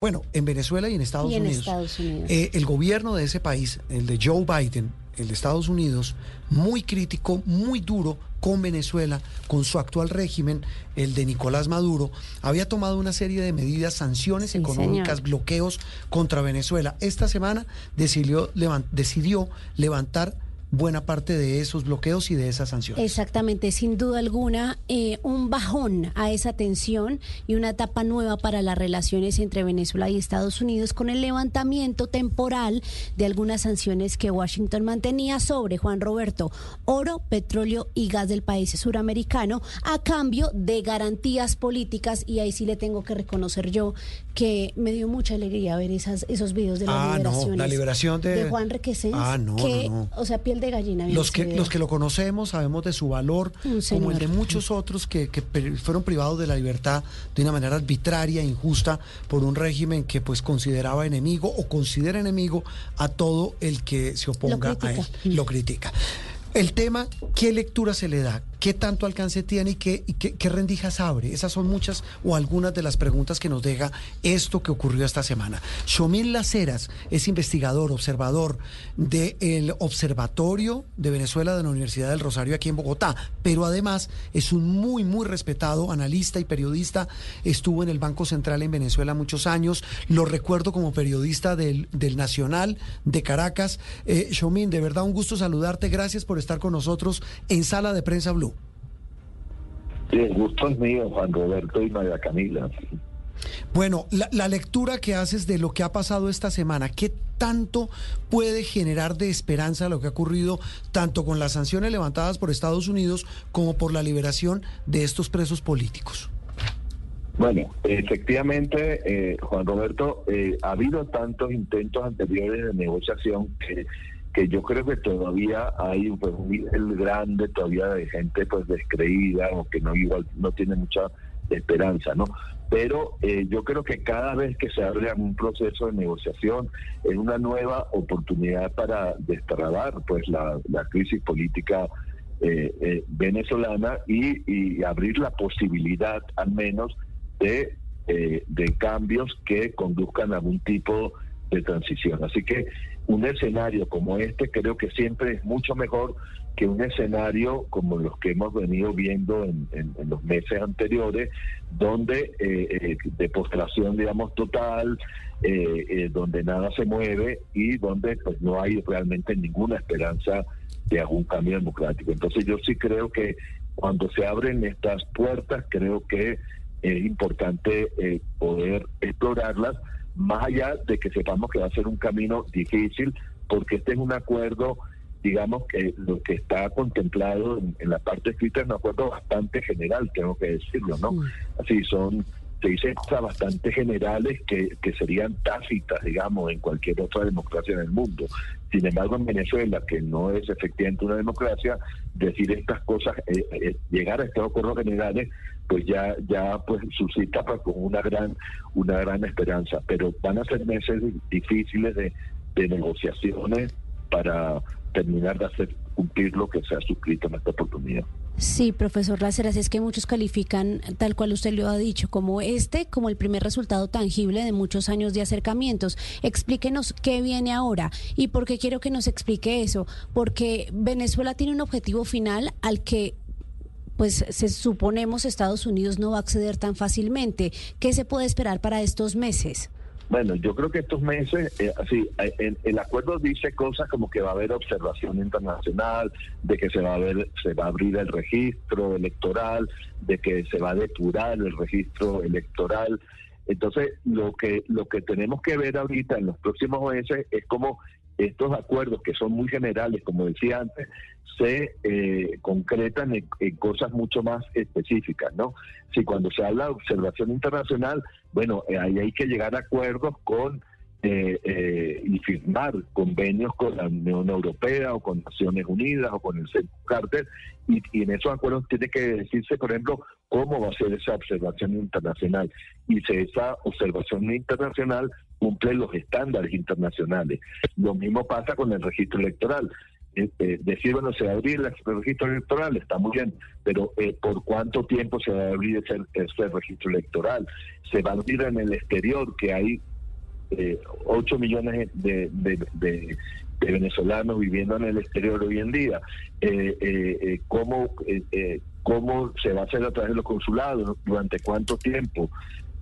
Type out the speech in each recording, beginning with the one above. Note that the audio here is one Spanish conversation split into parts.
Bueno, en Venezuela y en Estados Y en Unidos. Estados Unidos. eh, el gobierno de ese país, el de Joe Biden, el de Estados Unidos, muy crítico, muy duro con Venezuela, con su actual régimen, el de Nicolás Maduro, había tomado una serie de medidas, sanciones Sí, económicas, señor. bloqueos contra Venezuela. Esta semana decidió levantar buena parte de esos bloqueos y de esas sanciones. Exactamente, sin duda alguna, eh, un bajón a esa tensión y una etapa nueva para las relaciones entre Venezuela y Estados Unidos con el levantamiento temporal de algunas sanciones que Washington mantenía sobre Juan Roberto, oro, petróleo y gas del país suramericano a cambio de garantías políticas y ahí sí le tengo que reconocer yo que me dio mucha alegría ver esas, esos videos de las Ah, no, liberaciones la liberación de- Juan Requesens, Ah, no, que, no, no. o sea, piel de gallina. Los que, los que lo conocemos sabemos de su valor, como el de muchos otros que, que fueron privados de la libertad de una manera arbitraria, injusta, por un régimen que pues consideraba enemigo o considera enemigo a todo el que se oponga a él, lo critica. El tema, ¿qué lectura se le da? ¿Qué tanto alcance tiene y qué, qué, rendijas abre? Esas son muchas o algunas de las preguntas que nos deja esto que ocurrió esta semana. Shomil Laceras es investigador, observador del Observatorio de Venezuela de la Universidad del Rosario aquí en Bogotá, pero además es un muy, muy respetado analista y periodista. Estuvo en el Banco Central en Venezuela muchos años. Lo recuerdo como periodista del, del Nacional de Caracas. Eh, de verdad un gusto saludarte. Gracias por estar con nosotros en Sala de Prensa Blue. El gusto es mío, Juan Roberto y María Camila. Bueno, la, la lectura que haces de lo que ha pasado esta semana, ¿qué tanto puede generar de esperanza lo que ha ocurrido tanto con las sanciones levantadas por Estados Unidos como por la liberación de estos presos políticos? Bueno, efectivamente, eh, Juan Roberto, eh, ha habido tantos intentos anteriores de negociación que, que yo creo que todavía hay un nivel grande todavía de gente pues descreída o que no igual no tiene mucha esperanza, ¿no? Pero eh, yo creo que cada vez que se abre un proceso de negociación es una nueva oportunidad para destrabar pues la, la crisis política eh, eh, venezolana y, y abrir la posibilidad al menos de, eh, de cambios que conduzcan a algún tipo de transición. Así que un escenario como este creo que siempre es mucho mejor que un escenario como los que hemos venido viendo en, en- en los meses anteriores, donde eh, eh, de postración, digamos, total, eh, eh, donde nada se mueve y donde pues no hay realmente ninguna esperanza de algún cambio democrático. Entonces yo sí creo que cuando se abren estas puertas, creo que es importante eh, poder explorarlas, más allá de que sepamos que va a ser un camino difícil, porque este es un acuerdo, digamos que lo que está contemplado en, en la parte escrita es un acuerdo bastante general, tengo que decirlo, ¿no? Así son, se dicen cosas bastante generales que, que serían tácitas, digamos, en cualquier otra democracia en el mundo. Sin embargo, en Venezuela, que no es efectivamente una democracia, decir estas cosas, eh, eh, llegar a estos acuerdos generales, pues ya, ya pues suscita pues, como una gran, una gran esperanza. Pero van a ser meses difíciles de, de negociaciones para terminar de hacer cumplir lo que se ha suscrito en esta oportunidad. Sí, profesor Láceras, es que muchos califican, tal cual usted lo ha dicho, como este, como el primer resultado tangible de muchos años de acercamientos. Explíquenos qué viene ahora y por qué quiero que nos explique eso, porque Venezuela tiene un objetivo final al que pues se suponemos Estados Unidos no va a acceder tan fácilmente. ¿Qué se puede esperar para estos meses? Bueno, yo creo que estos meses, eh, así, eh, el, el acuerdo dice cosas como que va a haber observación internacional, de que se va a ver, se va a abrir el registro electoral, de que se va a depurar el registro electoral. Entonces, lo que lo que tenemos que ver ahorita en los próximos meses es cómo estos acuerdos que son muy generales, como decía antes, se eh, concretan en, cosas mucho más específicas, ¿no? Si cuando se habla de observación internacional, bueno, eh, ahí hay que llegar a acuerdos con eh, eh, y firmar convenios con la Unión Europea o con Naciones Unidas o con el Centro Carter y en esos acuerdos tiene que decirse, por ejemplo, cómo va a ser esa observación internacional y si esa observación internacional cumple los estándares internacionales. Lo mismo pasa con el registro electoral. eh, eh, decir, bueno, se va a abrir el registro electoral, está muy bien, pero eh, ¿por cuánto tiempo se va a abrir ese, registro electoral? Se va a abrir en el exterior, que hay eh, 8 millones de, de, venezolanos viviendo en el exterior hoy en día. ¿cómo, ¿Cómo se va a hacer a través de los consulados? ¿Durante cuánto tiempo?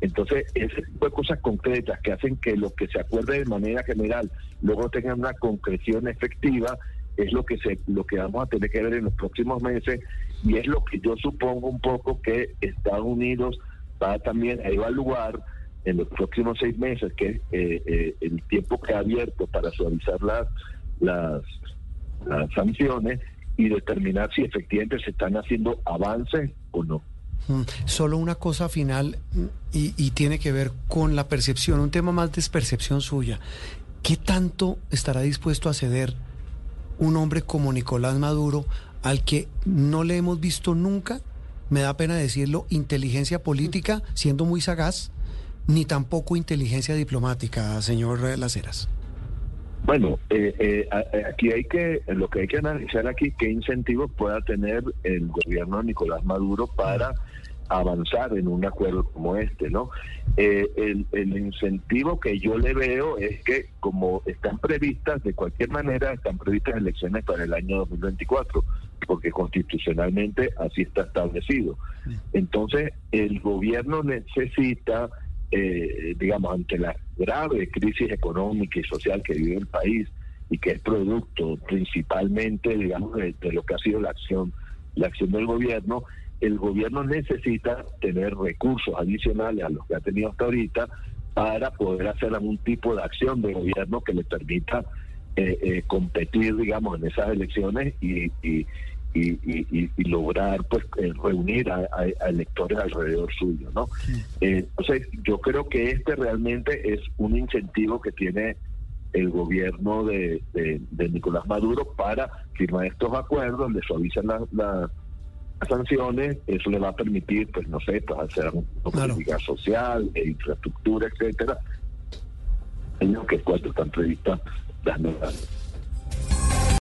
Entonces, ese tipo de cosas concretas que hacen que lo que se acuerde de manera general luego tengan una concreción efectiva es lo que se lo que vamos a tener que ver en los próximos meses y es lo que yo supongo un poco que Estados Unidos va también a evaluar en los próximos seis meses que es eh, eh, el tiempo que ha abierto para suavizar las, las las sanciones y determinar si efectivamente se están haciendo avances o no. Mm, solo una cosa final mm, y, tiene que ver con la percepción, un tema más de percepción suya. ¿Qué tanto estará dispuesto a ceder un hombre como Nicolás Maduro, al que no le hemos visto nunca, me da pena decirlo, inteligencia política, siendo muy sagaz, ni tampoco inteligencia diplomática, señor Laceras? Bueno, eh, eh, aquí hay que, lo que hay que analizar aquí, qué incentivos pueda tener el gobierno de Nicolás Maduro para avanzar en un acuerdo como este, ¿no? Eh, el, el, incentivo que yo le veo es que como están previstas, de cualquier manera, están previstas elecciones para el año 2024, porque constitucionalmente así está establecido. Entonces, el gobierno necesita, eh, digamos, ante la grave crisis económica y social que vive el país y que es producto principalmente, digamos, de, de lo que ha sido la acción, la acción del gobierno, el gobierno necesita tener recursos adicionales a los que ha tenido hasta ahorita para poder hacer algún tipo de acción de gobierno que le permita eh, eh, competir, digamos, en esas elecciones y, y, lograr pues eh, reunir a, electores alrededor suyo, ¿no? entonces, yo creo que este realmente es un incentivo que tiene el gobierno de, Nicolás Maduro para firmar estos acuerdos, le suavizan la sanciones, eso le va a permitir, pues no sé, pues hacer una política social, e infraestructura, etcétera, en lo que cuatro están previstas las nuevas